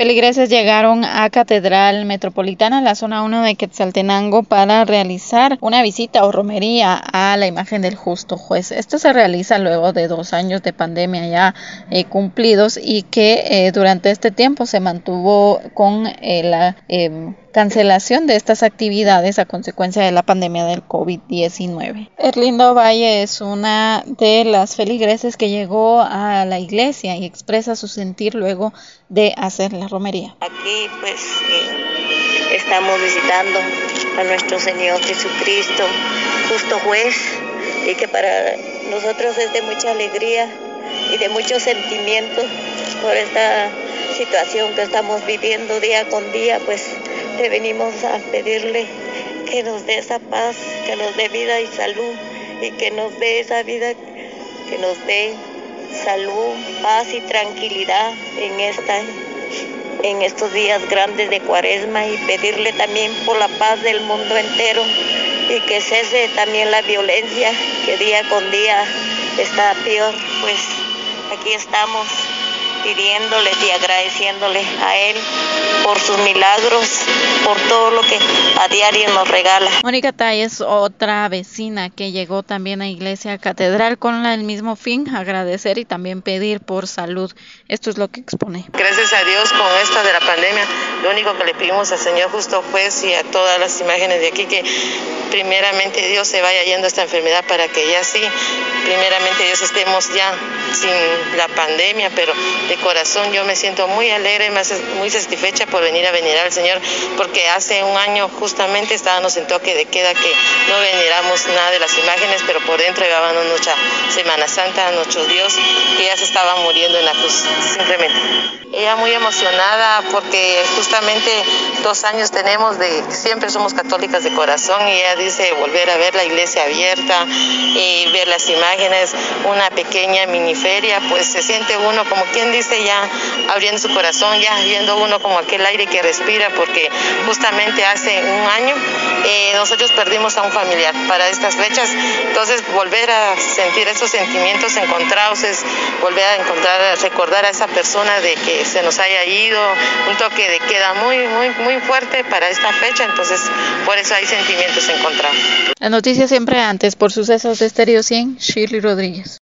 Feligreses llegaron a Catedral Metropolitana, la zona 1 de Quetzaltenango, para realizar una visita o romería a la imagen del justo juez. Esto se realiza luego de dos años de pandemia ya eh, cumplidos y que eh, durante este tiempo se mantuvo con eh, la em, cancelación de estas actividades a consecuencia de la pandemia del COVID-19. Erlindo Valle es una de las feligreses que llegó a la iglesia y expresa su sentir luego de hacer la romería. Aquí pues eh, estamos visitando a nuestro Señor Jesucristo, justo juez, y que para nosotros es de mucha alegría y de mucho sentimiento por esta situación que estamos viviendo día con día, pues te venimos a pedirle que nos dé esa paz, que nos dé vida y salud y que nos dé esa vida, que nos dé salud, paz y tranquilidad en esta en estos días grandes de Cuaresma y pedirle también por la paz del mundo entero y que cese también la violencia que día con día está peor, pues aquí estamos pidiéndole y agradeciéndole a Él por sus milagros, por todo lo que a diario nos regala. Mónica Tay es otra vecina que llegó también a Iglesia Catedral con el mismo fin, agradecer y también pedir por salud. Esto es lo que expone. Gracias a Dios con esta de la pandemia, lo único que le pedimos al Señor justo juez y a todas las imágenes de aquí que primeramente Dios se vaya yendo esta enfermedad para que ya sí, primeramente Dios estemos ya sin la pandemia, pero de corazón yo me siento muy alegre, muy satisfecha por venir a venerar al Señor, porque hace un año justamente estábamos en toque de queda que no veneramos nada de las imágenes, pero por dentro llevábamos nuestra Semana Santa a nuestro Dios, que ya se estaba muriendo en la cruz, simplemente. Ella muy emocionada porque justamente dos años tenemos de, siempre somos católicas de corazón y ella dice volver a ver la iglesia abierta y ver las imágenes, una pequeña mini feria, pues se siente uno como quien dice ya abriendo su corazón, ya viendo uno como aquel aire que respira, porque justamente hace un año eh, nosotros perdimos a un familiar para estas fechas, entonces volver a sentir esos sentimientos encontrados es volver a encontrar, recordar a esa persona de que se nos haya ido, un toque de queda muy, muy, muy fuerte para esta fecha, entonces por eso hay sentimientos encontrados. La noticia siempre antes, por sucesos de Estéreo 100, Shirley Rodríguez.